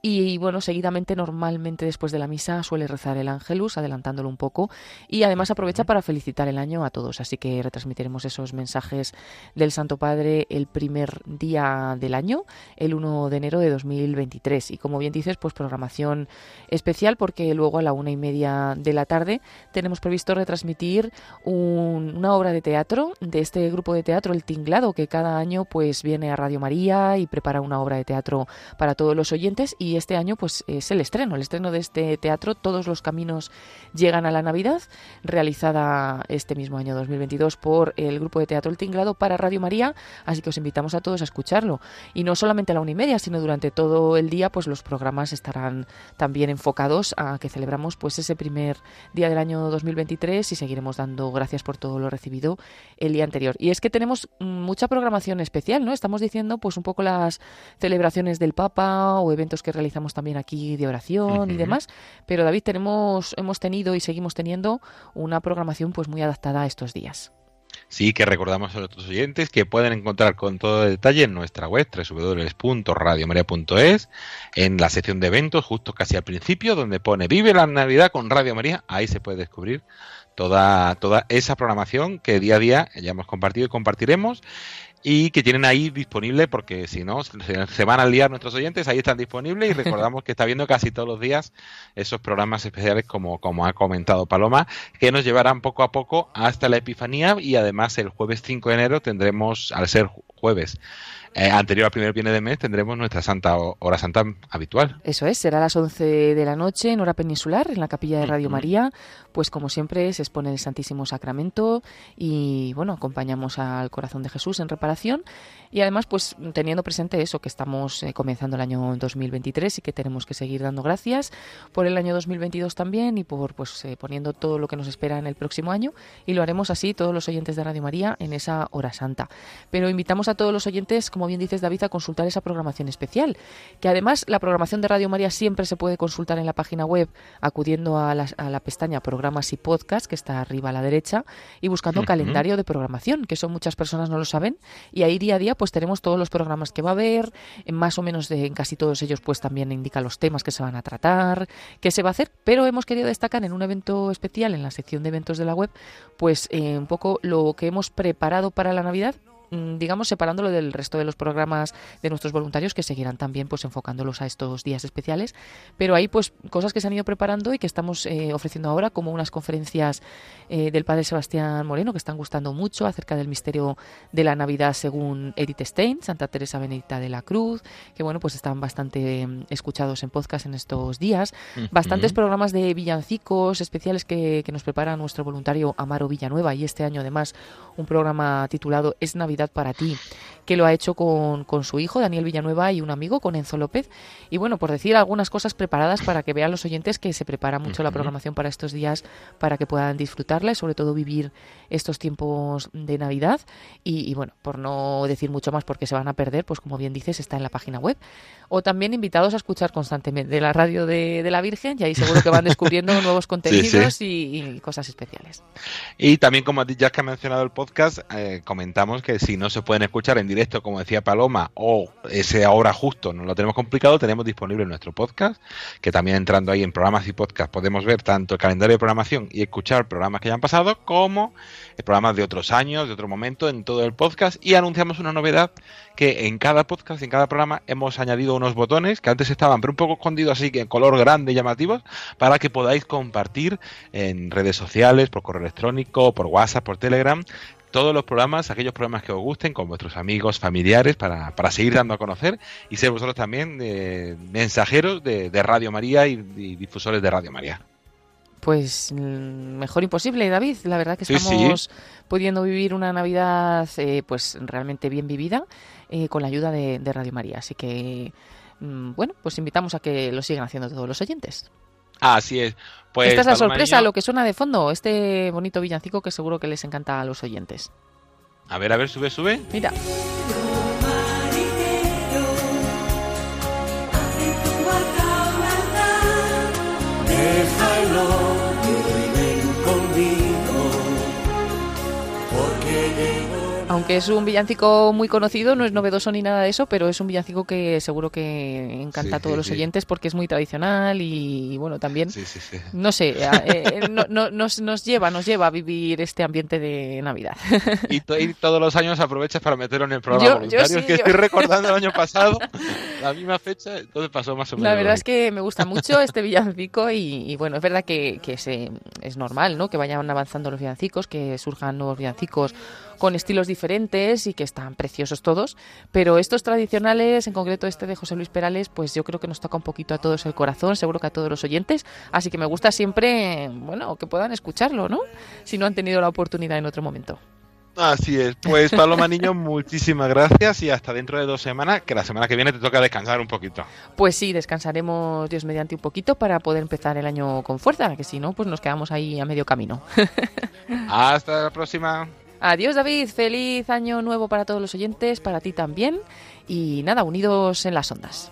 Y bueno, seguidamente, normalmente después de la misa, suele rezar el Ángelus, adelantándolo un poco, y además aprovecha para felicitar el año a todos. Así que retransmitiremos esos mensajes del Santo Padre el primer día del año, el 1 de enero de 2023. Y como bien dices, pues programación especial porque luego a la una y media de la tarde tenemos previsto retransmitir una obra de teatro de este grupo de teatro, El Tinglado, que cada año pues viene a Radio María y prepara una obra de teatro para todos los oyentes y este año pues es el estreno, el estreno de este teatro, Todos los caminos llegan a la Navidad, realizada este mismo año 2022 por el grupo de teatro El Tinglado para Radio María, así que os invitamos a todos a escucharlo. Y no solamente a la una y media, sino durante todo el día, pues los programas estarán también enfocados a que celebramos pues ese primer día del año 2023 y seguiremos dando gracias por todo lo recibido el día anterior. Y es que tenemos mucha programación especial, ¿no? Estamos diciendo pues un poco las celebraciones del Papa o eventos que realizamos también aquí de oración y demás, pero David tenemos hemos tenido y seguimos teniendo una programación pues muy adaptada a estos días. Sí, que recordamos a nuestros oyentes que pueden encontrar con todo detalle en nuestra web www.radiomaria.es en la sección de eventos, justo casi al principio, donde pone Vive la Navidad con Radio María. Ahí se puede descubrir toda, toda esa programación que día a día ya hemos compartido y compartiremos y que tienen ahí disponible porque si no se van a liar nuestros oyentes, ahí están disponibles y [LAUGHS] recordamos que está viendo casi todos los días esos programas especiales como, como ha comentado Paloma, que nos llevarán poco a poco hasta la Epifanía y además el jueves 5 de enero tendremos, al ser jueves, eh, anterior al primer viernes de mes tendremos nuestra santa hora santa habitual. Eso es, será a las 11 de la noche en hora peninsular en la capilla de Radio María, pues como siempre se expone el Santísimo Sacramento y bueno, acompañamos al corazón de Jesús en reparación y además pues teniendo presente eso que estamos eh, comenzando el año 2023 y que tenemos que seguir dando gracias por el año 2022 también y por pues eh, poniendo todo lo que nos espera en el próximo año y lo haremos así todos los oyentes de Radio María en esa hora santa. Pero invitamos a todos los oyentes como bien dices David, a consultar esa programación especial. Que además la programación de Radio María siempre se puede consultar en la página web acudiendo a la, pestaña programas y podcast que está arriba a la derecha y buscando calendario de programación, que eso muchas personas no lo saben. Y ahí día a día pues tenemos todos los programas que va a haber, en más o menos de, en casi todos ellos pues también indica los temas que se van a tratar, qué se va a hacer, pero hemos querido destacar en un evento especial en la sección de eventos de la web pues eh, un poco lo que hemos preparado para la Navidad digamos, separándolo del resto de los programas de nuestros voluntarios que seguirán también pues enfocándolos a estos días especiales. Pero hay pues cosas que se han ido preparando y que estamos eh, ofreciendo ahora, como unas conferencias eh, del padre Sebastián Moreno que están gustando mucho acerca del misterio de la Navidad según Edith Stein, Santa Teresa Benedicta de la Cruz, que bueno, pues están bastante mm, escuchados en podcast en estos días. Bastantes programas de villancicos especiales que, que nos prepara nuestro voluntario Amaro Villanueva y este año además un programa titulado Es Navidad para ti, que lo ha hecho con, con, su hijo, Daniel Villanueva, y un amigo, con Enzo López. Y bueno, por decir algunas cosas preparadas para que vean los oyentes que se prepara mucho la programación para estos días, para que puedan disfrutarla y sobre todo vivir estos tiempos de Navidad. Y, bueno, por no decir mucho más porque se van a perder, pues como bien dices, está en la página web. O también invitados a escuchar constantemente la radio de, la Virgen y ahí seguro que van [LAUGHS] descubriendo nuevos contenidos Y, cosas especiales. Y también, como ya que ha mencionado el podcast, eh, comentamos que si no se pueden escuchar en directo, como decía Paloma, o ese ahora justo no lo tenemos complicado, tenemos disponible nuestro podcast, que también entrando ahí en programas y podcast podemos ver tanto el calendario de programación y escuchar programas que ya han pasado, como programas de otros años, de otro momento, en todo el podcast. Y anunciamos una novedad que en cada podcast, en cada programa, hemos añadido unos botones que antes estaban, pero un poco escondidos, así que en color grande y llamativos, para que podáis compartir en redes sociales, por correo electrónico, por WhatsApp, por Telegram, todos los programas, aquellos programas que os gusten con vuestros amigos, familiares, para, para seguir dando a conocer y ser vosotros también eh, mensajeros de, Radio María y, difusores de Radio María. Pues mm, mejor imposible, David. La verdad que estamos pudiendo vivir una Navidad eh, pues realmente bien vivida eh, con la ayuda de, Radio María. Así que, mm, bueno, pues invitamos a que lo sigan haciendo todos los oyentes. Así es. Pues, Esta es la sorpresa, lo que suena de fondo, este bonito villancico que seguro que les encanta a los oyentes. A ver, a ver, sube, sube. Mira. Aunque es un villancico muy conocido, no es novedoso ni nada de eso, pero es un villancico que seguro que encanta a todos los oyentes porque es muy tradicional y, bueno, también, no sé, [LAUGHS] eh, eh, nos, lleva, nos lleva a vivir este ambiente de Navidad. Y, todos los años aprovechas para meterlo en el programa voluntario, que estoy [LAUGHS] recordando el año pasado, la misma fecha, entonces pasó más o menos. La verdad es que me gusta mucho este villancico y, bueno, es verdad que, que se, es normal, ¿no? Que vayan avanzando los villancicos, que surjan nuevos villancicos con estilos diferentes y que están preciosos todos, pero estos tradicionales, en concreto este de José Luis Perales, pues yo creo que nos toca un poquito a todos el corazón, seguro que a todos los oyentes, así que me gusta siempre, bueno, que puedan escucharlo, ¿no? Si no han tenido la oportunidad en otro momento. Así es. Pues Paloma Niño, [LAUGHS] muchísimas gracias y hasta dentro de dos semanas, que la semana que viene te toca descansar un poquito. Pues sí, descansaremos Dios mediante un poquito para poder empezar el año con fuerza, que si no, pues nos quedamos ahí a medio camino. [LAUGHS] hasta la próxima. Adiós David, feliz año nuevo para todos los oyentes, para ti también. Y nada, unidos en las ondas.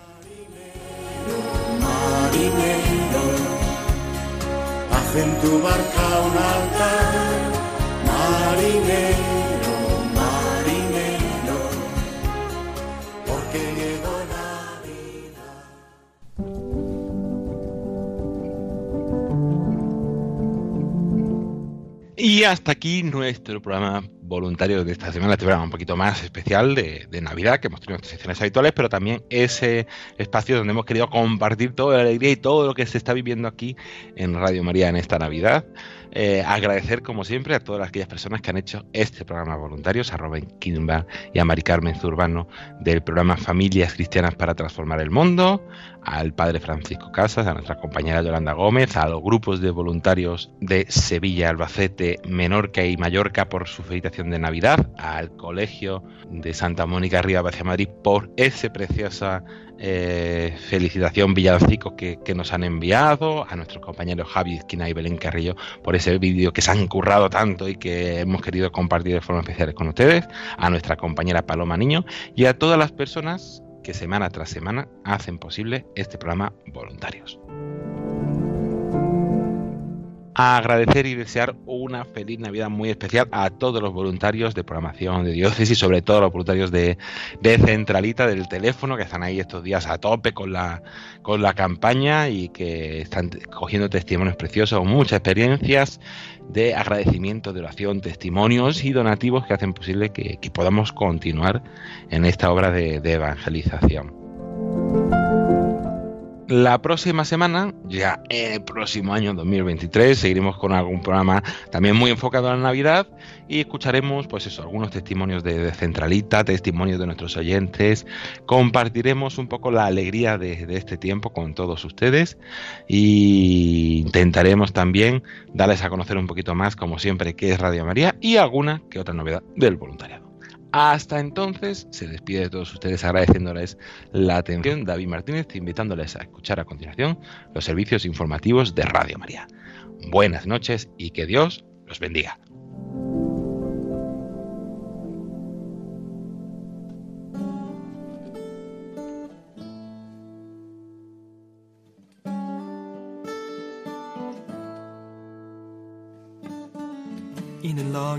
tu barca un altar, marinero, marinero, Y hasta aquí nuestro programa voluntario de esta semana, este programa un poquito más especial de, Navidad, que hemos tenido nuestras secciones habituales, pero también ese espacio donde hemos querido compartir toda la alegría y todo lo que se está viviendo aquí en Radio María en esta Navidad. Eh, agradecer, como siempre, a todas aquellas personas que han hecho este programa voluntarios, a Robin Kimba y a Mari Carmen Zurbano del programa Familias Cristianas para Transformar el Mundo, al padre Francisco Casas, a nuestra compañera Yolanda Gómez, a los grupos de voluntarios de Sevilla, Albacete, Menorca y Mallorca por su felicitación de Navidad, al Colegio de Santa Mónica Río hacia Madrid por ese preciosa eh, felicitación villancicos que, que, nos han enviado, a nuestros compañeros Javi Esquina y Belén Carrillo por ese vídeo que se han currado tanto y que hemos querido compartir de forma especial con ustedes, a nuestra compañera Paloma Niño y a todas las personas que semana tras semana hacen posible este programa voluntarios agradecer y desear una feliz Navidad muy especial a todos los voluntarios de programación de diócesis, sobre todo a los voluntarios de, de, Centralita del teléfono, que están ahí estos días a tope con la, con la campaña y que están cogiendo testimonios preciosos, muchas experiencias de agradecimiento, de oración, testimonios y donativos que hacen posible que, que podamos continuar en esta obra de evangelización. La próxima semana, ya el próximo año 2023, seguiremos con algún programa también muy enfocado a la Navidad y escucharemos, pues eso, algunos testimonios de, Centralita, testimonios de nuestros oyentes, compartiremos un poco la alegría de, este tiempo con todos ustedes y intentaremos también darles a conocer un poquito más, como siempre, qué es Radio María y alguna que otra novedad del voluntariado. Hasta entonces, se despide de todos ustedes agradeciéndoles la atención. David Martínez, invitándoles a escuchar a continuación los servicios informativos de Radio María. Buenas noches y que Dios los bendiga.